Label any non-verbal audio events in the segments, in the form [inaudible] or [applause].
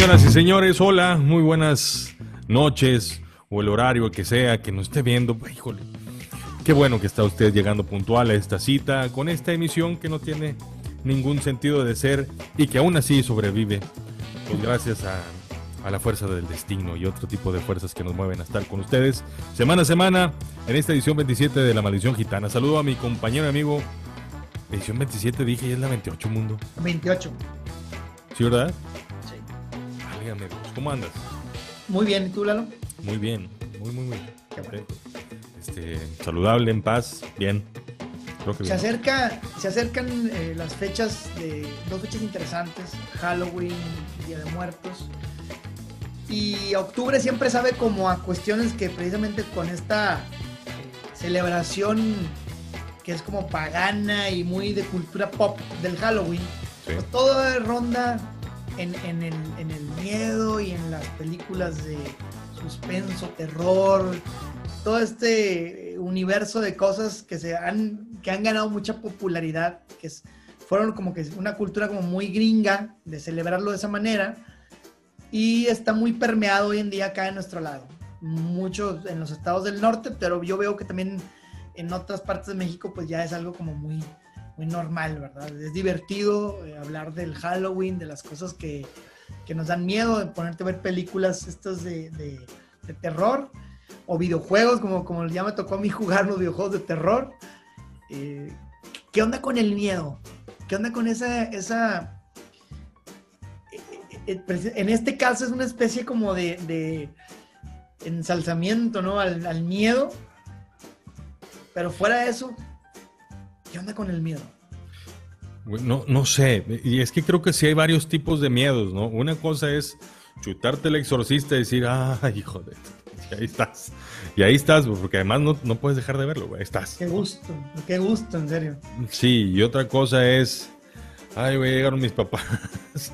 Señoras y señores, hola, muy buenas noches o el horario que sea que nos esté viendo. Híjole, qué bueno que está usted llegando puntual a esta cita con esta emisión que no tiene ningún sentido de ser y que aún así sobrevive. Pues gracias a, a la fuerza del destino y otro tipo de fuerzas que nos mueven a estar con ustedes semana a semana en esta edición 27 de La Maldición Gitana. Saludo a mi compañero y amigo. Edición 27 dije y es la 28 mundo. 28. ¿Sí, verdad? ¿Cómo andas? Muy bien, ¿y tú, Lalo? Muy bien, muy, muy, muy. Bueno. Este, saludable, en paz, bien. Creo que Se, bien. acerca, se acercan eh, las fechas de dos fechas interesantes, Halloween, Día de Muertos. Y octubre siempre sabe como a cuestiones que precisamente con esta eh, celebración que es como pagana y muy de cultura pop del Halloween, Sí. pues todo ronda en, en el, en el miedo y en las películas de suspenso, terror, todo este universo de cosas que se han, que han ganado mucha popularidad, que es- fueron como que una cultura como muy gringa de celebrarlo de esa manera y está muy permeado hoy en día acá en nuestro lado. Muchos en los estados del norte, pero yo veo que también en otras partes de México pues ya es algo como muy, muy normal, ¿verdad? Es divertido eh, hablar del Halloween, de las cosas que, que nos dan miedo, de ponerte a ver películas estas de, de- terror o videojuegos, como, como ya me tocó a mí jugar los videojuegos de terror. Eh, ¿Qué onda con el miedo? ¿Qué onda con esa... esa eh, en este caso es una especie como de, de ensalzamiento, ¿no? Al, al miedo. Pero fuera de eso, ¿qué onda con el miedo? No, no sé, y es que creo que sí hay varios tipos de miedos, ¿no? Una cosa es chutarte el exorcista y decir, ah, hijo de... Y ahí estás. Y ahí estás, porque además no, no puedes dejar de verlo, güey. Ahí estás. Qué gusto, qué gusto, en serio. Sí, y otra cosa es, ay, güey, llegaron mis papás. [laughs]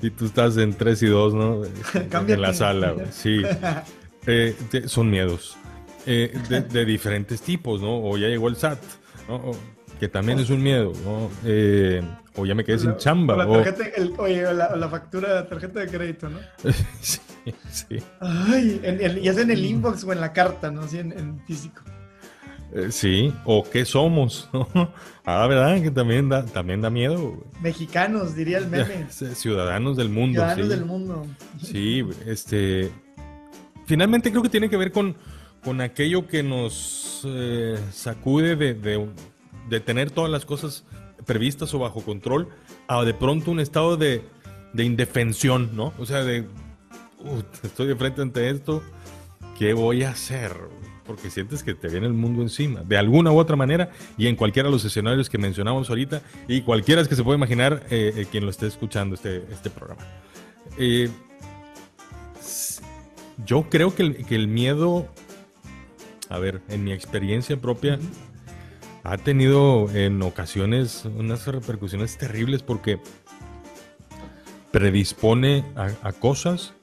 y tú estás en 3 y 2, ¿no? [laughs] Este, en la sala, güey. Sí. [laughs] Eh, te- son miedos. Eh, de, de diferentes tipos, ¿no? O ya llegó el SAT, ¿no? O- que también es un miedo, ¿no? Eh, o ya me quedé sin chamba. La o- tarjeta, el- oye, la, factura, la tarjeta de crédito, ¿no? [laughs] sí, sí. Ay, en, en- ya sea en el inbox o en la carta, ¿no? Así en, en físico. Eh, sí, o qué somos, [laughs] ¿no? Ah, ¿verdad? Que también da, también da miedo. güey. Mexicanos, diría el meme. [laughs] Ciudadanos del mundo. Ciudadanos sí. del mundo. Sí, este. Finalmente creo que tiene que ver con, con aquello que nos eh, sacude de, de- de tener todas las cosas previstas o bajo control a de pronto un estado de, de indefensión, ¿no? O sea, de. "Uh, estoy de frente ante esto, ¿qué voy a hacer? Porque sientes que te viene el mundo encima, de alguna u otra manera, y en cualquiera de los escenarios que mencionamos ahorita, y cualquiera que se puede imaginar eh, eh, quien lo esté escuchando este, este programa. Eh, yo creo que el miedo, a ver, en mi experiencia propia, ha tenido en ocasiones unas repercusiones terribles porque predispone a, cosas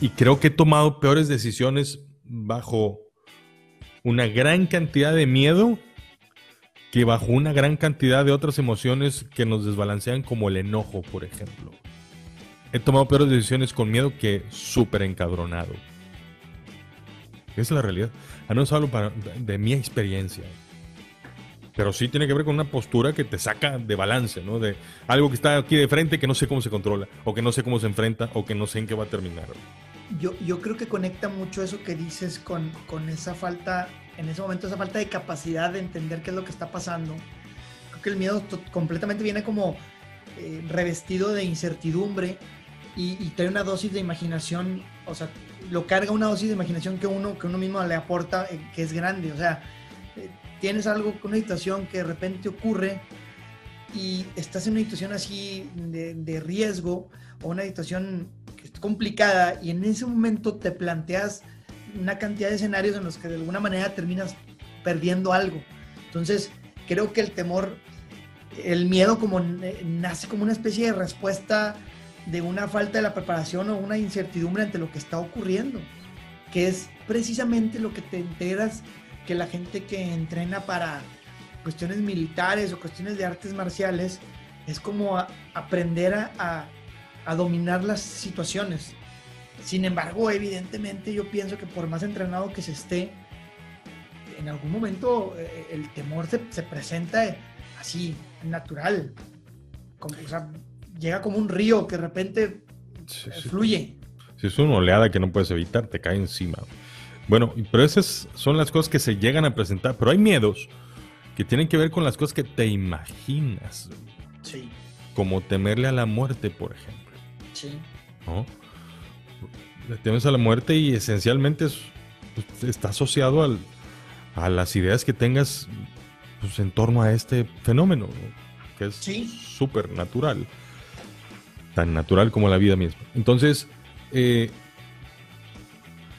y creo que he tomado peores decisiones bajo una gran cantidad de miedo que bajo una gran cantidad de otras emociones que nos desbalancean como el enojo, por ejemplo. He tomado peores decisiones con miedo que súper encadronado. Es la realidad. A no hablo para, de mi experiencia. Pero sí tiene que ver con una postura que te saca de balance, ¿no? De algo que está aquí de frente que no sé cómo se controla, o que no sé cómo se enfrenta, o que no sé en qué va a terminar. Yo, yo creo que conecta mucho eso que dices con, con esa falta, en ese momento, esa falta de capacidad de entender qué es lo que está pasando. Creo que el miedo completamente viene como eh, revestido de incertidumbre y, y trae una dosis de imaginación, o sea, lo carga una dosis de imaginación que uno, que uno mismo le aporta, eh, que es grande. O sea, eh, tienes algo, una situación que de repente ocurre y estás en una situación así de, de riesgo o una situación que es complicada y en ese momento te planteas una cantidad de escenarios en los que de alguna manera terminas perdiendo algo. Entonces, creo que el temor, el miedo como eh, nace como una especie de respuesta de una falta de la preparación o una incertidumbre ante lo que está ocurriendo, que es precisamente lo que te enteras que la gente que entrena para cuestiones militares o cuestiones de artes marciales es como aprender a dominar las situaciones. Sin embargo, evidentemente yo pienso que por más entrenado que se esté, en algún momento eh, el temor se, se presenta así, natural. Como, o sea, llega como un río que de repente Sí, sí. fluye. Si es una oleada que no puedes evitar, te cae encima. Bueno, pero esas son las cosas que se llegan a presentar. Pero hay miedos que tienen que ver con las cosas que te imaginas. Sí, Como temerle a la muerte, por ejemplo. sí. ¿no? Le temes a la muerte y esencialmente es- pues, está asociado al- a las ideas que tengas pues, en torno a este fenómeno, ¿no? que es Sí. súper natural. Tan natural como la vida misma. Entonces, eh,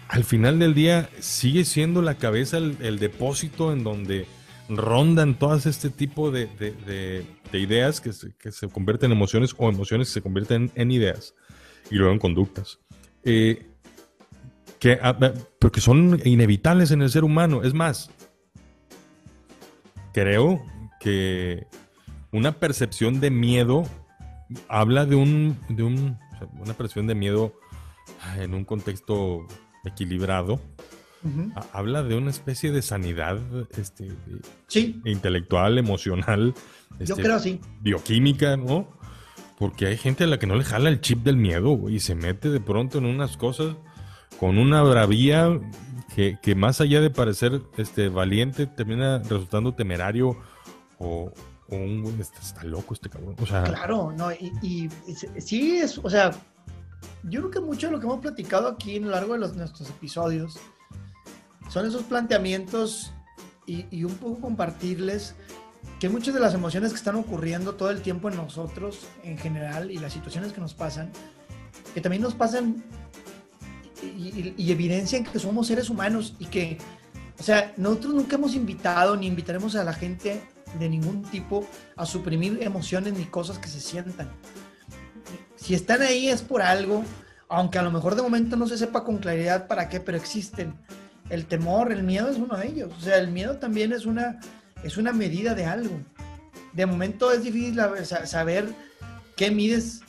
al final del día sigue siendo la cabeza el, depósito en donde rondan todas este tipo de ideas que se, que se convierten en emociones o emociones que se convierten en ideas y luego en conductas. Eh, que, ah, ah, porque son inevitables en el ser humano. Es más, creo que una percepción de miedo habla de un, de un una percepción de miedo en un contexto equilibrado. Habla de una especie de sanidad este, Sí, intelectual, emocional, yo este, creo sí. bioquímica, ¿no? Porque hay gente a la que no le jala el chip del miedo, güey, y se mete de pronto en unas cosas con una bravía que, que más allá de parecer este, valiente, termina resultando temerario o un está, está loco este cabrón. Claro, no, y, sí es, o sea, yo creo que mucho de lo que hemos platicado aquí a lo largo de los, nuestros episodios son esos planteamientos y, un poco compartirles que muchas de las emociones que están ocurriendo todo el tiempo en nosotros en general y las situaciones que nos pasan, que también nos pasan y- y evidencian que somos seres humanos y que, o sea, nosotros nunca hemos invitado ni invitaremos a la gente de ningún tipo a suprimir emociones ni cosas que se sientan. Si están ahí es por algo, aunque a lo mejor de momento no se sepa con claridad para qué, pero existen. El temor, el miedo es uno de ellos. O sea, el miedo también es una, es una medida de algo. De momento es difícil saber qué mides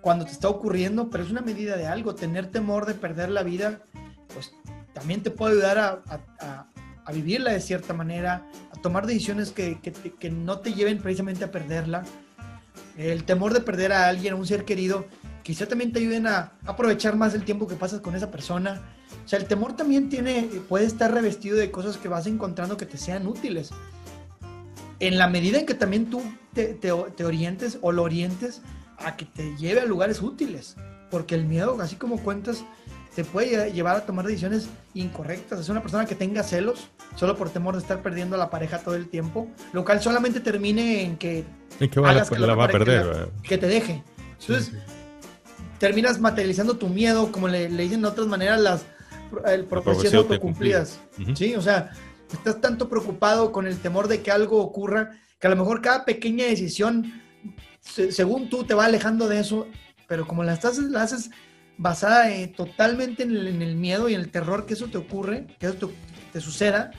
cuando te está ocurriendo, pero es una medida de algo. Tener temor de perder la vida, pues también te puede ayudar a, a- a- vivirla de cierta manera, a tomar decisiones que, que no te lleven precisamente a perderla. El temor de perder a alguien, a un ser querido, quizá también te ayuden a aprovechar más el tiempo que pasas con esa persona. O sea, el temor también tiene, puede estar revestido de cosas que vas encontrando que te sean útiles. En la medida en que también tú te orientes o lo orientes a que te lleve a lugares útiles. Porque el miedo, así como cuentas, te puede llevar a tomar decisiones incorrectas. Es una persona que tenga celos solo por temor de estar perdiendo a la pareja todo el tiempo, lo cual solamente termine en que, ¿en qué va la, hagas que la la va a perder? que te deje. Entonces, Sí, sí. terminas materializando tu miedo, como le, le dicen de otras maneras las el profecías profecía autocumplidas. Sí, o sea, estás tanto preocupado con el temor de que algo ocurra que a lo mejor cada pequeña decisión, se- según tú, te va alejando de eso, pero como la, estás, la haces basada eh, totalmente en el, miedo y en el terror que eso te ocurre, que eso te, suceda,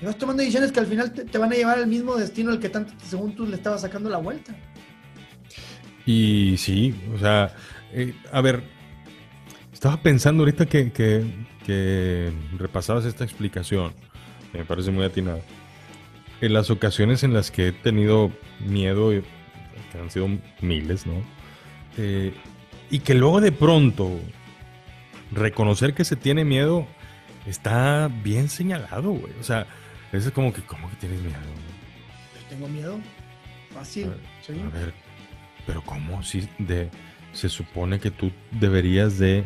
y vas tomando decisiones que al final te, van a llevar al mismo destino al que tanto, según tú, le estabas sacando la vuelta. Y sí, o sea, eh, a ver, estaba pensando ahorita que, que, repasabas esta explicación, me parece muy atinada. En las ocasiones en las que he tenido miedo, que han sido miles, ¿no? Eh, y que luego de pronto reconocer que se tiene miedo está bien señalado, güey. O sea, es como que, ¿cómo que tienes miedo? Pues tengo miedo. Fácil. sí. A ver, pero ¿cómo? Si de, se supone que tú deberías de...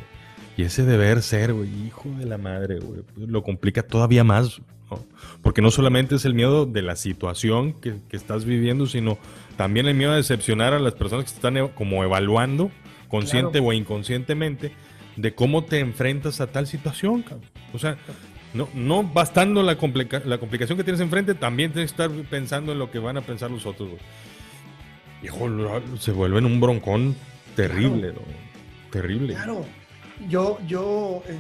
Y ese deber ser, güey, hijo de la madre, güey, pues lo complica todavía más, ¿no? Porque no solamente es el miedo de la situación que, que estás viviendo, sino también el miedo a decepcionar a las personas que te están e- como evaluando, consciente Claro. o inconscientemente, de cómo te enfrentas a tal situación, cabrón. O sea, no, no bastando la, complica- la complicación que tienes enfrente, también tienes que estar pensando en lo que van a pensar los otros, güey. Hijo, se vuelve en un broncón terrible, ¿no? Terrible. Claro. Yo, yo, eh,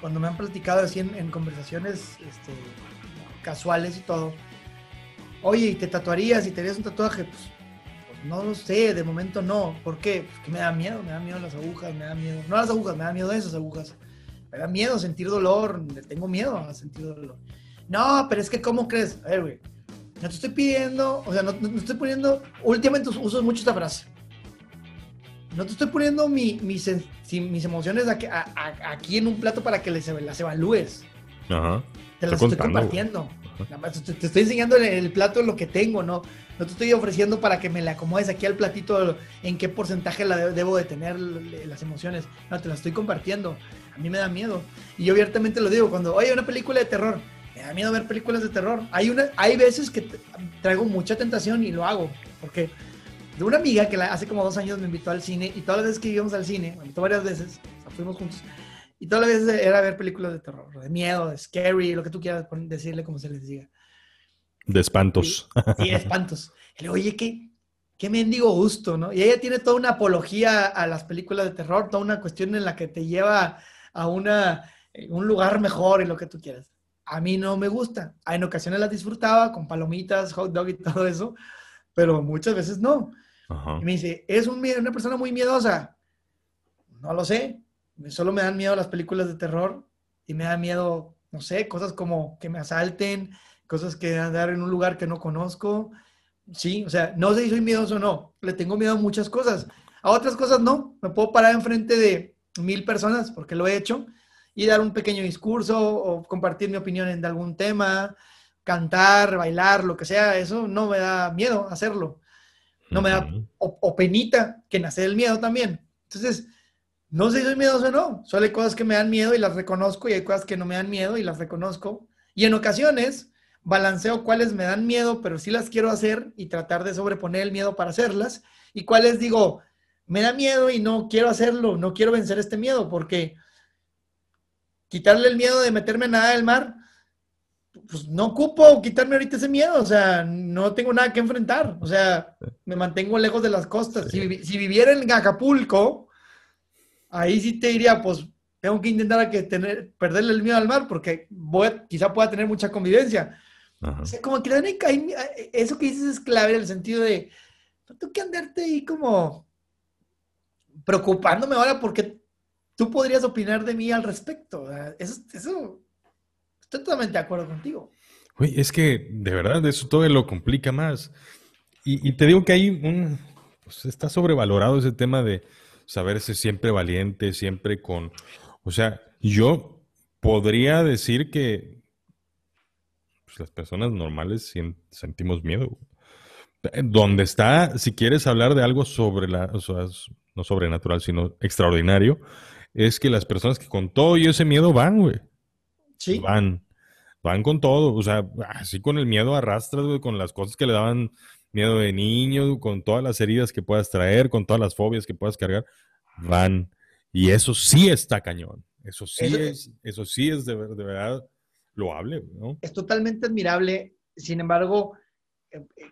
cuando me han platicado así en, en conversaciones este, casuales y todo, oye, ¿y te tatuarías y te harías un tatuaje? Pues no lo sé, de momento no. ¿Por qué? Porque me da miedo, me da miedo las agujas, me da miedo. No las agujas, me da miedo esas agujas. Me da miedo sentir dolor, tengo miedo a sentir dolor. No, pero es que, ¿cómo crees? A ver, güey, no te estoy pidiendo, o sea, no, no estoy poniendo, últimamente uso mucho esta frase. No te estoy poniendo mi, mis, mis emociones aquí, aquí, en un plato para que les, las evalúes. Ajá. Te las estoy, compartiendo. Te, estoy enseñando el, el plato lo que tengo, ¿no? No te estoy ofreciendo para que me le acomodes aquí al platito en qué porcentaje la debo de tener las emociones. No, te las estoy compartiendo. A mí me da miedo. Y yo abiertamente lo digo, cuando, oye, una película de terror, me da miedo ver películas de terror. Hay, una, hay veces que traigo mucha tentación y lo hago. Porque de una amiga que hace como dos años me invitó al cine y todas las veces que íbamos al cine, me invitó varias veces, fuimos juntos, y todas las veces era ver películas de terror, de miedo, de scary, lo que tú quieras decirle como se les diga. De espantos. Sí, de espantos. Y le oye, ¿qué, qué mendigo gusto, ¿no? Y ella tiene toda una apología a las películas de terror, toda una cuestión en la que te lleva a una, eh, un lugar mejor y lo que tú quieras. A mí no me gusta. En ocasiones las disfrutaba con palomitas, hot dog y todo eso, pero muchas veces no. Y me dice, ¿es un, una persona muy miedosa? No lo sé. Solo me dan miedo las películas de terror y me da miedo, no sé, cosas como que me asalten, cosas que andar en un lugar que no conozco. Sí, o sea, no sé si soy miedoso o no. Le tengo miedo a muchas cosas. A otras cosas no. Me puedo parar enfrente de mil personas, porque lo he hecho, y dar un pequeño discurso o compartir mi opinión en algún tema, cantar, bailar, lo que sea. Eso no me da miedo hacerlo. No me da o, penita que nace el miedo también. Entonces, no sé si soy miedoso o no. Solo hay cosas que me dan miedo y las reconozco y hay cosas que no me dan miedo y las reconozco. Y en ocasiones balanceo cuáles me dan miedo, pero sí las quiero hacer y tratar de sobreponer el miedo para hacerlas. Y cuáles digo, me da miedo y no quiero hacerlo, no quiero vencer este miedo, porque quitarle el miedo de meterme en nada del mar, pues no ocupo quitarme ahorita ese miedo, o sea, no tengo nada que enfrentar, o sea, me mantengo lejos de las costas. Si, viviera en Acapulco, ahí sí te diría, pues tengo que intentar que tener, perderle el miedo al mar, porque voy, quizá pueda tener mucha convivencia o sea, como que eso que dices es clave en el sentido de, no tengo que andarte ahí como preocupándome ahora porque tú podrías opinar de mí al respecto. Eso, eso estoy totalmente de acuerdo contigo. Güey, es que de verdad eso todo lo complica más. Y, te digo que hay un, pues está sobrevalorado ese tema de saberse siempre valiente, siempre con, o sea, yo podría decir que pues, las personas normales sentimos miedo. Donde está, si quieres hablar de algo sobre la, o sea, no sobrenatural, sino extraordinario, es que las personas que con todo y ese miedo van, güey. Sí. Van. Van con todo. O sea, así con el miedo arrastras, güey, con las cosas que le daban miedo de niño, con todas las heridas que puedas traer, con todas las fobias que puedas cargar. Van. Y eso sí está cañón. Eso sí es, eso sí es de, de verdad lo hable, ¿no? Es totalmente admirable. Sin embargo, eh, eh,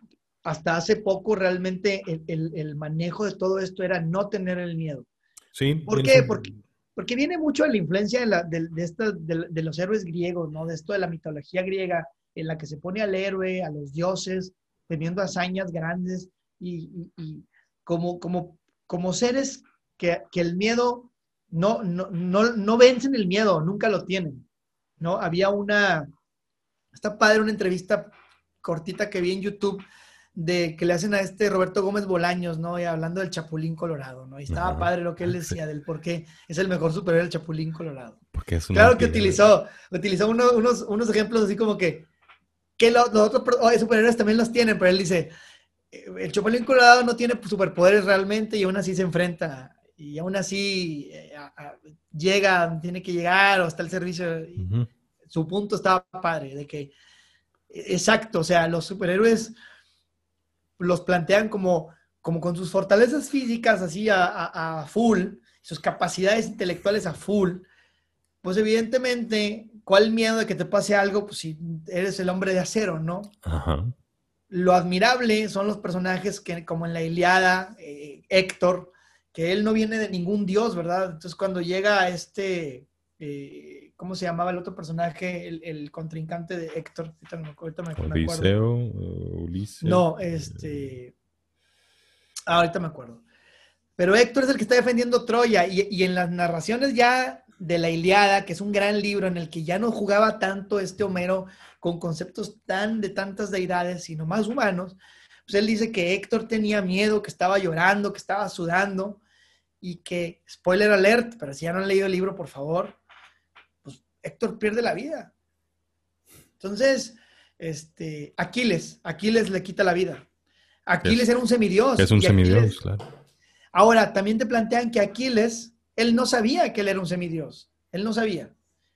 hasta hace poco realmente el, manejo de todo esto era no tener el miedo. Sí. ¿Por qué? Porque, porque viene mucho de la influencia de, la, de, de, los héroes griegos, ¿no? De esto de la mitología griega, en la que se pone al héroe, a los dioses, teniendo hazañas grandes y, como, como, como seres que, que el miedo no, no, no, no vencen el miedo, nunca lo tienen. ¿no? Había una, está padre una entrevista cortita que vi en YouTube de que le hacen a este Roberto Gómez Bolaños, ¿no? Y hablando del Chapulín Colorado, ¿no? Y estaba padre lo que él [laughs] decía del por qué es el mejor superhéroe del Chapulín Colorado. Porque es claro que utilizó, utilizó unos, unos ejemplos así como que, que los, otros superhéroes también los tienen, pero él dice, eh, el Chapulín Colorado no tiene superpoderes realmente y aún así se enfrenta y aún así eh, llega, tiene que llegar o está el servicio. Su punto estaba padre, de que, exacto, o sea, los superhéroes los plantean como, como con sus fortalezas físicas así a, full, sus capacidades intelectuales a full, pues evidentemente, ¿cuál miedo de que te pase algo? Pues si eres el hombre de acero, ¿no? Lo admirable son los personajes que, como en la Iliada, eh, Héctor, que él no viene de ningún dios, ¿verdad? Entonces cuando llega a este, eh, ¿cómo se llamaba el otro personaje? El, contrincante de Héctor. Ahorita me, Odiseo, uh, Ulises. No, este... Ah, ahorita me acuerdo. Pero Héctor es el que está defendiendo Troya y, en las narraciones ya de la Iliada, que es un gran libro en el que ya no jugaba tanto este Homero con conceptos tan de tantas deidades, sino más humanos, pues él dice que Héctor tenía miedo, que estaba llorando, que estaba sudando y que, spoiler alert, pero si ya no han leído el libro, por favor, pues Héctor pierde la vida. Entonces, este, Aquiles, Aquiles le quita la vida. Aquiles era un semidios. Es un semidios, claro. Ahora, también te plantean que Aquiles, él no sabía que él era un semidios. Él no sabía.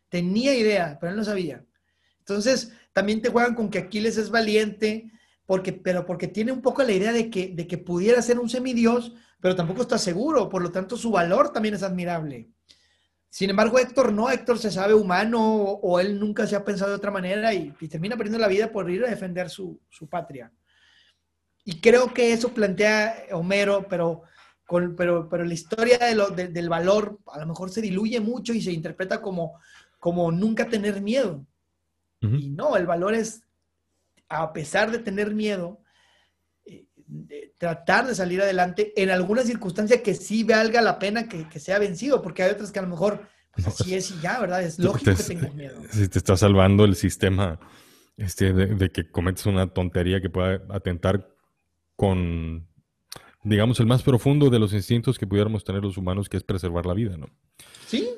Tenía idea, pero él no sabía. Entonces, también te juegan con que Aquiles es valiente, porque, pero porque tiene un poco la idea de que, de que pudiera ser un semidios, pero tampoco está seguro, por lo tanto su valor también es admirable. Sin embargo, Héctor no, Héctor se sabe humano o, él nunca se ha pensado de otra manera y, termina perdiendo la vida por ir a defender su, patria. Y creo que eso plantea Homero, pero, con, pero, pero la historia del valor a lo mejor se diluye mucho y se interpreta como, como nunca tener miedo. Y no, el valor es, a pesar de tener miedo, eh, tratar de salir adelante en alguna circunstancia que sí valga la pena que, sea vencido, porque hay otras que a lo mejor pues, así es y ya, ¿verdad? Es lógico que tengas miedo. Si te está salvando el sistema este, de, que cometes una tontería que pueda atentar con, digamos, el más profundo de los instintos que pudiéramos tener los humanos, que es preservar la vida, ¿no? Sí,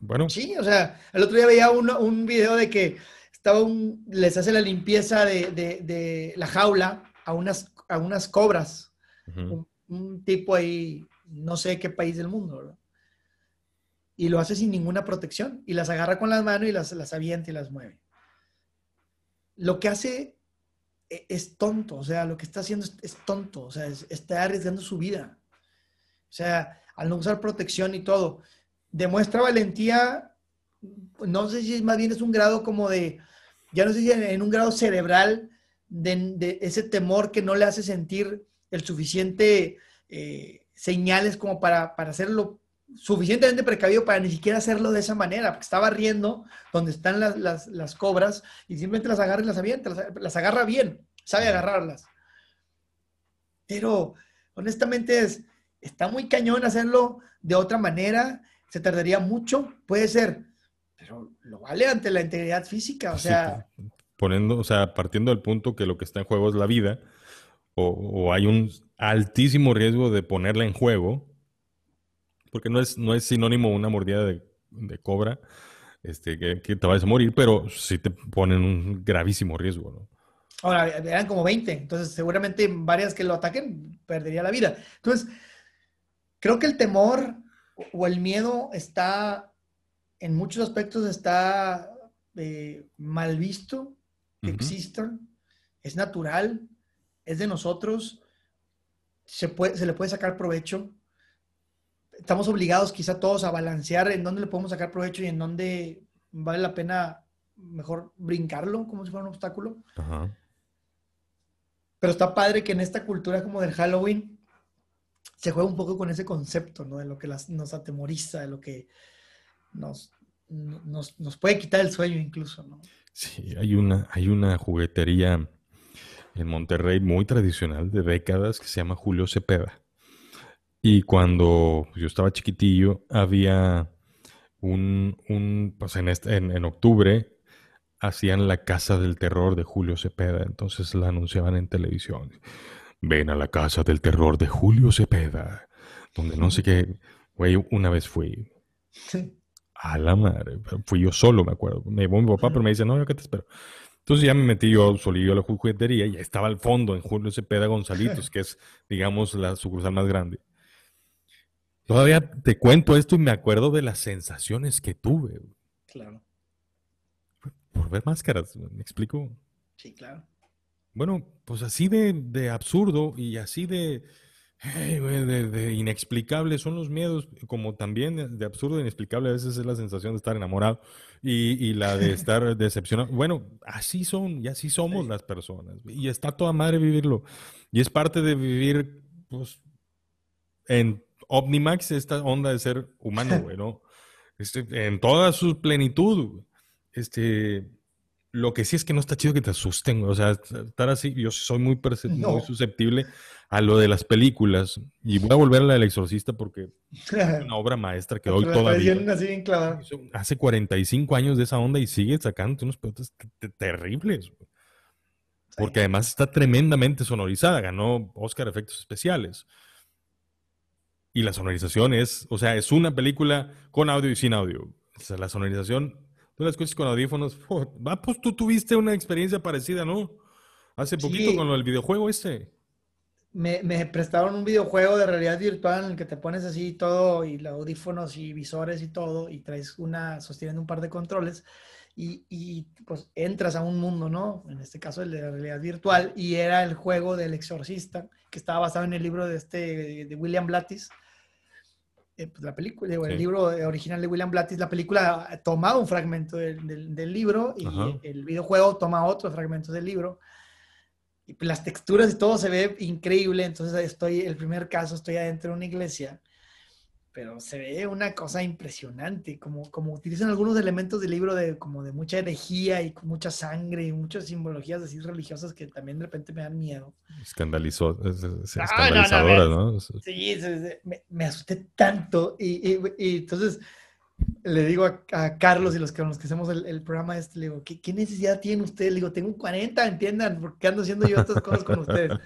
bueno. Sí, o sea, el otro día veía un, un video de que estaba un, les hace la limpieza de, la jaula a unas, a unas cobras. un, tipo ahí, no sé qué país del mundo, ¿verdad? Y lo hace sin ninguna protección. Y las agarra con las manos y las, las avienta y las mueve. Lo que hace es, tonto, o sea, lo que está haciendo es, tonto, o sea, está arriesgando su vida. O sea, al no usar protección y todo demuestra valentía, no sé si más bien es un grado como de, ya no sé si en, un grado cerebral de, ese temor que no le hace sentir el suficiente eh, señales como para, para hacerlo suficientemente precavido para ni siquiera hacerlo de esa manera, porque estaba riendo donde están las, cobras y simplemente las agarra y las avienta, las, las, agarra bien, sabe agarrarlas. Pero honestamente es, está muy cañón hacerlo de otra manera se tardaría mucho, puede ser, pero lo vale ante la integridad física, o sea... poniendo, o sea, partiendo del punto que lo que está en juego es la vida, o, hay un altísimo riesgo de ponerla en juego, porque no es, no es sinónimo una mordida de, cobra, este, que, te vayas a morir, pero sí te ponen un gravísimo riesgo, ¿no? Ahora, eran como 20, entonces seguramente varias que lo ataquen perdería la vida. Entonces, creo que el temor o el miedo está, en muchos aspectos está eh, mal visto que existan, es natural, es de nosotros, se, puede, se le puede sacar provecho. Estamos obligados quizá todos a balancear en dónde le podemos sacar provecho y en dónde vale la pena mejor brincarlo como si fuera un obstáculo. Pero está padre que en esta cultura como del Halloween se juega un poco con ese concepto, ¿no? De lo que nos atemoriza, de lo que nos, nos, puede quitar el sueño incluso, ¿no? Sí, hay una, hay una juguetería en Monterrey muy tradicional de décadas que se llama Julio Cepeda. Y cuando yo estaba chiquitillo, había un, un pues en, este, en, en, octubre, hacían la Casa del Terror de Julio Cepeda, entonces la anunciaban en televisión. Ven a la casa del terror de Julio Cepeda, donde no sé qué, güey, una vez fui. A la madre, fui yo solo, me acuerdo. Me llevó mi papá, pero me dice, no, yo qué te espero. Entonces ya me metí yo solillo a la juguetería y estaba al fondo en Julio Cepeda Gonzalitos, [laughs] que es, digamos, la sucursal más grande. Todavía te cuento esto y me acuerdo de las sensaciones que tuve. Claro. Por ver máscaras, ¿me explico? Sí, claro. Bueno, pues así de, absurdo y así de, de, inexplicable son los miedos, como también de, absurdo e inexplicable a veces es la sensación de estar enamorado y, la de [laughs] estar decepcionado. Bueno, así son y así somos las personas. Y está toda madre vivirlo. Y es parte de vivir, pues, en Omnimax, esta onda de ser humano, güey, ¿no? Este, en toda su plenitud. Este, Lo que sí es que no está chido que te asusten, o sea, estar así, yo soy muy, muy susceptible a lo de las películas. Y voy a volver a la del exorcista porque es una [laughs] obra maestra que hoy todavía. Hace 45 años de esa onda y sigue sacando unos pelotas terribles. Porque además está tremendamente sonorizada. Ganó Oscar Efectos Especiales. Y la sonorización es, o sea, es una película con audio y sin audio. O sea, la sonorización, tú la escuchas con audífonos. [laughs] va, pues tú tuviste una experiencia parecida, ¿no? Hace poquito con el videojuego este. Me, me, prestaron un videojuego de realidad virtual en el que te pones así todo y los audífonos y visores y todo y traes una, sosteniendo un par de controles y, y, pues entras a un mundo, ¿no? En este caso el de la realidad virtual y era el juego del exorcista que estaba basado en el libro de este, de William Blattis eh, pues, la película, el libro original de William Blattis, la película toma un fragmento del, del, libro y el videojuego toma otro fragmento del libro. Y pues, las texturas y todo se ve increíble. Entonces estoy, el primer caso, estoy adentro de una iglesia pero se ve una cosa impresionante, como, como utilizan algunos elementos del libro de como de mucha herejía y mucha sangre y muchas simbologías así religiosas que también de repente me dan miedo. Escandalizó, escandalizadoras, ¿no? Sí, me, asusté tanto y, y, y entonces le digo a, Carlos y los que, los que hacemos el, programa este, le digo, ¿qué, necesidad tienen ustedes? Le digo, tengo 40, entiendan, porque ando haciendo yo estas cosas con ustedes.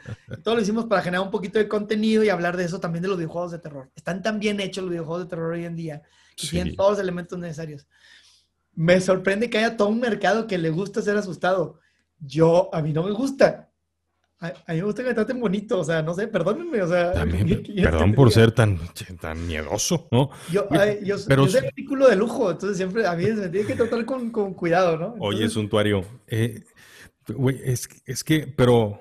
todo lo hicimos para generar un poquito de contenido y hablar de eso también de los videojuegos de terror. Están tan bien hechos los videojuegos de terror hoy en día y tienen todos los elementos necesarios. Me sorprende que haya todo un mercado que le gusta ser asustado. Yo, a mí no me gusta. A, mí me gusta que me traten bonito, o sea, no sé, perdónenme, o sea. [laughs] perdón por ser tan, tan miedoso, ¿no? Yo, yo, soy artículo de lujo, entonces siempre a mí me tiene que tratar con, con cuidado, ¿no? Oye, Suntuario, eh, güey, es, es que, pero,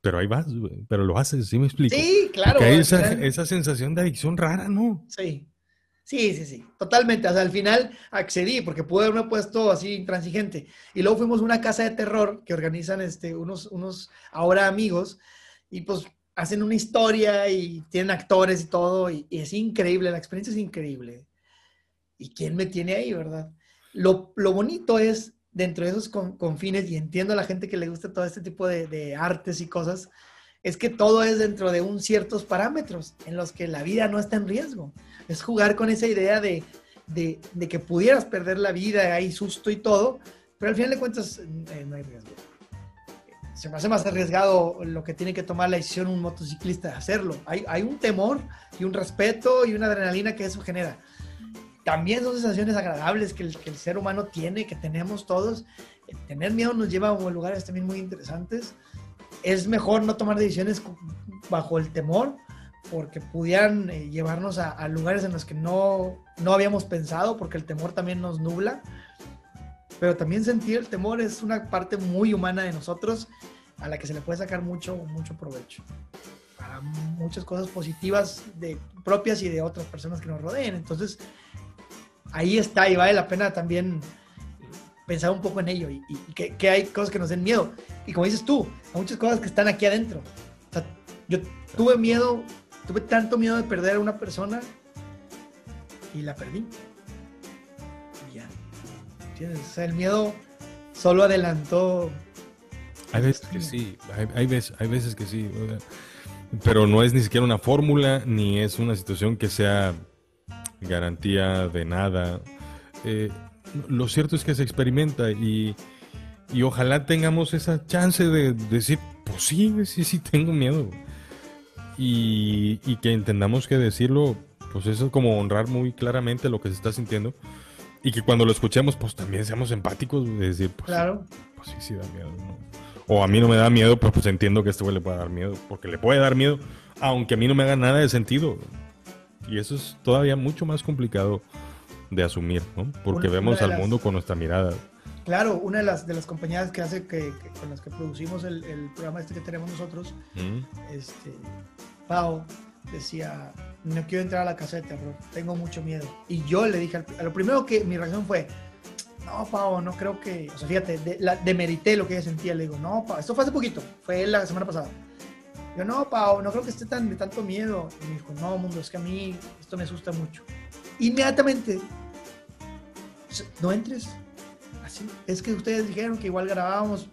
pero ahí vas, pero lo haces, ¿sí me explico? Sí, claro. Que hay esa, esa sensación de adicción rara, ¿no? Sí. Sí, sí, sí, totalmente. O sea, al final accedí porque pude haberme puesto así intransigente. Y luego fuimos a una casa de terror que organizan este, unos, unos ahora amigos y pues hacen una historia y tienen actores y todo y, es increíble, la experiencia es increíble. ¿Y quién me tiene ahí, verdad? Lo, lo bonito es, dentro de esos confines, y entiendo a la gente que le gusta todo este tipo de, de artes y cosas, es que todo es dentro de un ciertos parámetros en los que la vida no está en riesgo es jugar con esa idea de, que pudieras perder la vida, hay susto y todo, pero al final de cuentas eh, no hay riesgo. Se me hace más arriesgado lo que tiene que tomar la decisión un motociclista de hacerlo. Hay, hay un temor y un respeto y una adrenalina que eso genera. También son sensaciones agradables que el, que el ser humano tiene, que tenemos todos. tener miedo nos lleva a lugares también muy interesantes. Es mejor no tomar decisiones bajo el temor, porque pudieran eh, llevarnos a, lugares en los que no, no habíamos pensado, porque el temor también nos nubla. Pero también sentir el temor es una parte muy humana de nosotros a la que se le puede sacar mucho, mucho provecho. Para muchas cosas positivas de, propias y de otras personas que nos rodeen. Entonces, ahí está y vale la pena también pensar un poco en ello y, que, que, hay cosas que nos den miedo. Y como dices tú, hay muchas cosas que están aquí adentro. yo tuve miedo Tuve tanto miedo de perder a una persona y la perdí. ya. O sea, el miedo solo adelantó. Hay veces que sí, hay, veces, hay veces que sí. Pero no es ni siquiera una fórmula, ni es una situación que sea garantía de nada. Eh, lo cierto es que se experimenta y, y, ojalá tengamos esa chance de, decir, pues sí, sí, sí, tengo miedo y, que entendamos que decirlo, pues eso es como honrar muy claramente lo que se está sintiendo y que cuando lo escuchemos, pues también seamos empáticos, de decir, pues, claro. pues sí, sí da miedo. O a mí no me da miedo, pero pues entiendo que a este güey le puede dar miedo, porque le puede dar miedo, aunque a mí no me haga nada de sentido. Y eso es todavía mucho más complicado de asumir, ¿no? Porque vemos al mundo con nuestra mirada. Claro, una de las, de las compañías que hace que, con las que producimos el, el, programa este que tenemos nosotros, mm. este, Pau decía, no quiero entrar a la casa de terror, tengo mucho miedo. Y yo le dije, a lo primero que mi reacción fue, no, Pau, no creo que, o sea, fíjate, de, la, demerité lo que ella sentía, le digo, no, Pau, esto fue hace poquito, fue la semana pasada. Yo, no, Pau, no creo que esté tan de tanto miedo. Y me dijo, no, mundo, es que a mí esto me asusta mucho. Inmediatamente, no entres, Así, es que ustedes dijeron que igual grabábamos.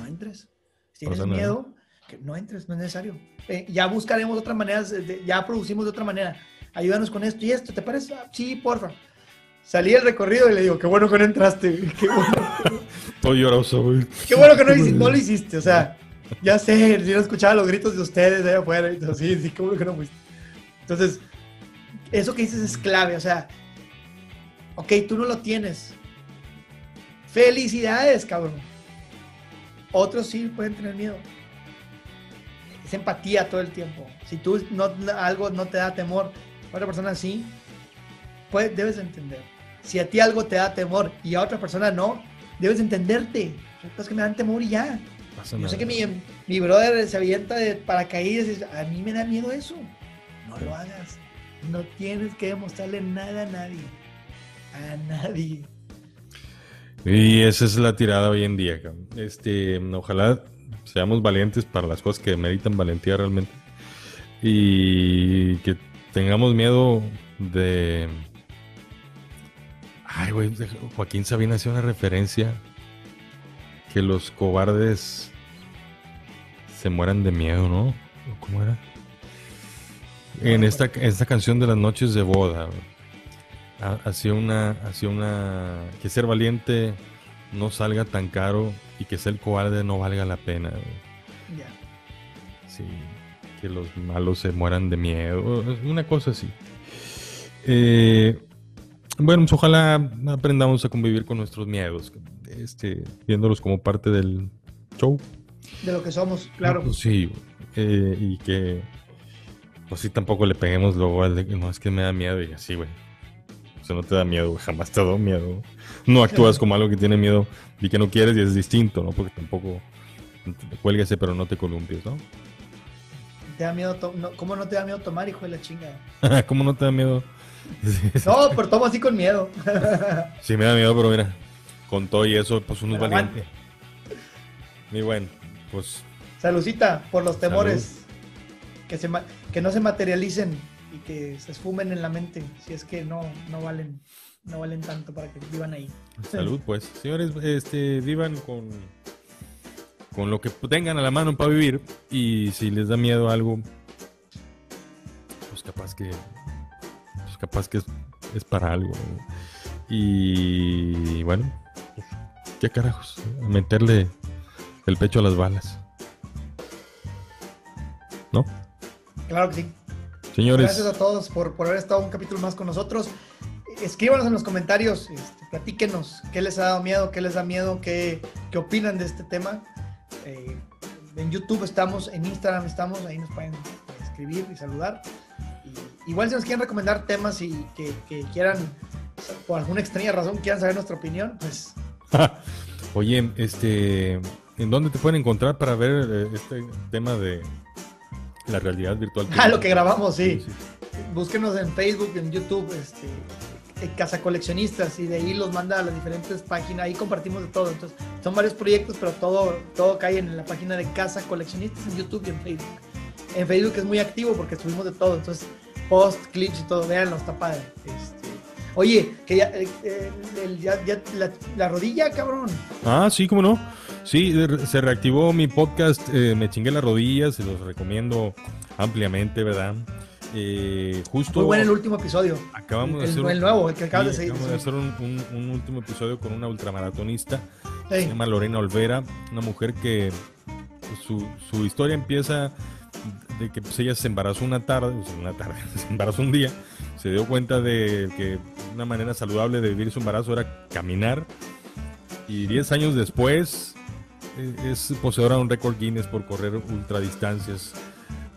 No entres. Si tienes nada. miedo, que no entres, no es necesario. Eh, ya buscaremos otras maneras, de- ya producimos de otra manera. Ayúdanos con esto y esto, ¿te parece? Ah, sí, porfa. Salí del recorrido y le digo, qué bueno que no entraste. Qué bueno, [laughs] Todo lloroso, güey. qué bueno que no, no lo hiciste. O sea, ya sé, yo no escuchaba los gritos de ustedes de allá afuera. sí, sí, qué bueno que no fuiste. Entonces, eso que dices es clave. O sea, ok, tú no lo tienes. Felicidades, cabrón. Otros sí pueden tener miedo. Es empatía todo el tiempo. Si tú no, algo no te da temor, otra persona sí, pues debes entender. Si a ti algo te da temor y a otra persona no, debes entenderte. Son cosas que me dan temor y ya. Yo sé que mi, mi brother se avienta de paracaídas y a mí me da miedo eso. No lo hagas. No tienes que demostrarle nada a nadie. A nadie. Y esa es la tirada hoy en día. Este, ojalá seamos valientes para las cosas que meritan valentía realmente. Y que tengamos miedo de. Ay, güey, Joaquín Sabina hacía una referencia que los cobardes se mueran de miedo, ¿no? ¿Cómo era? En esta, esta canción de las noches de boda, hacía una, hacía una, que ser valiente no salga tan caro y que ser cobarde no valga la pena. Ya. Sí, que los malos se mueran de miedo, una cosa así. Eh, bueno, pues ojalá aprendamos a convivir con nuestros miedos, este, viéndolos como parte del show. De lo que somos, claro. Sí, eh, y que, pues sí, tampoco le peguemos luego al de que no es que me da miedo y así, güey. O sea, no te da miedo, güey, jamás te ha dado miedo. No actúas como algo que tiene miedo y que no quieres y es distinto, ¿no? Porque tampoco cuélguese, pero no te columpies, ¿no? ¿Te da miedo no, ¿Cómo no te da miedo tomar, hijo de la chingada? [laughs] ¿Cómo no te da miedo? [laughs] No, pero tomo así con miedo. [laughs] Sí, me da miedo, pero mira, con todo y eso, pues uno es valiente. Y bueno, pues Salucita por los temores. Que, se, que no se materialicen y que se esfumen en la mente. Si es que no, no valen no valen tanto para que vivan ahí. Salud, pues. Señores, este, vivan con, con lo que tengan a la mano para vivir. Y si les da miedo algo, pues capaz que. Pues capaz que es, es para algo. Y bueno, qué carajos. Meterle el pecho a las balas. ¿No? Claro que sí. Señores, Gracias a todos por, por haber estado un capítulo más con nosotros. Escríbanos en los comentarios, este, platíquenos qué les ha dado miedo, qué les da miedo, qué, qué opinan de este tema. Eh, en YouTube estamos, en Instagram estamos, ahí nos pueden escribir y saludar. Y, igual si nos quieren recomendar temas y que, que quieran, por alguna extraña razón, quieran saber nuestra opinión, pues [laughs] oye, este, ¿en dónde te pueden encontrar para ver eh, este tema de la realidad virtual? Ah, [laughs] lo que grabamos, sí. búsquenos en Facebook, en YouTube, este, en Casa Coleccionistas, y de ahí los manda a las diferentes páginas. Ahí compartimos de todo. Entonces, son varios proyectos, pero todo, todo cae en la página de Casa Coleccionistas en YouTube y en Facebook. En Facebook es muy activo porque subimos de todo. Entonces, post, clips y todo, véanlo, está padre. Este, oye, que ya, eh, eh, el- ya- ya la, la rodilla, cabrón. Ah, sí, cómo no. Sí, se reactivó mi podcast, eh, me chingué las rodillas, se los recomiendo ampliamente, ¿verdad? Eh, justo Muy bueno el último episodio. acabamos de hacer el un- nuevo, el que acabas sí, de seguir. acabamos de hacer un, un- un último episodio con una ultramaratonista, Ey, se llama Lorena Olvera, una mujer que su, su historia empieza de que pues, ella se embarazó una tarde, o sea, una tarde, [laughs] se embarazó un día, se dio cuenta de que una manera saludable de vivir su embarazo era caminar y 10 años después es poseedora de un récord Guinness por correr ultradistancias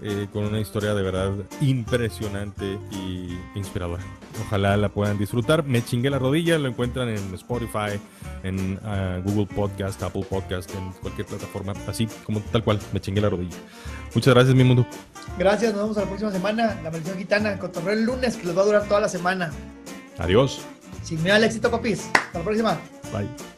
eh, con una historia de verdad impresionante y inspiradora. Ojalá la puedan disfrutar. Me chingué la rodilla, lo encuentran en Spotify, en ah, Google Podcast, Apple Podcast, en cualquier plataforma, así como tal cual, me chingué la rodilla. Muchas gracias, mi mundo. Gracias, nos vemos la próxima semana. La maldición gitana, cotorreo el lunes, que les va a durar toda la semana. Adiós. Sin miedo al éxito, papis. Hasta la próxima. Bye.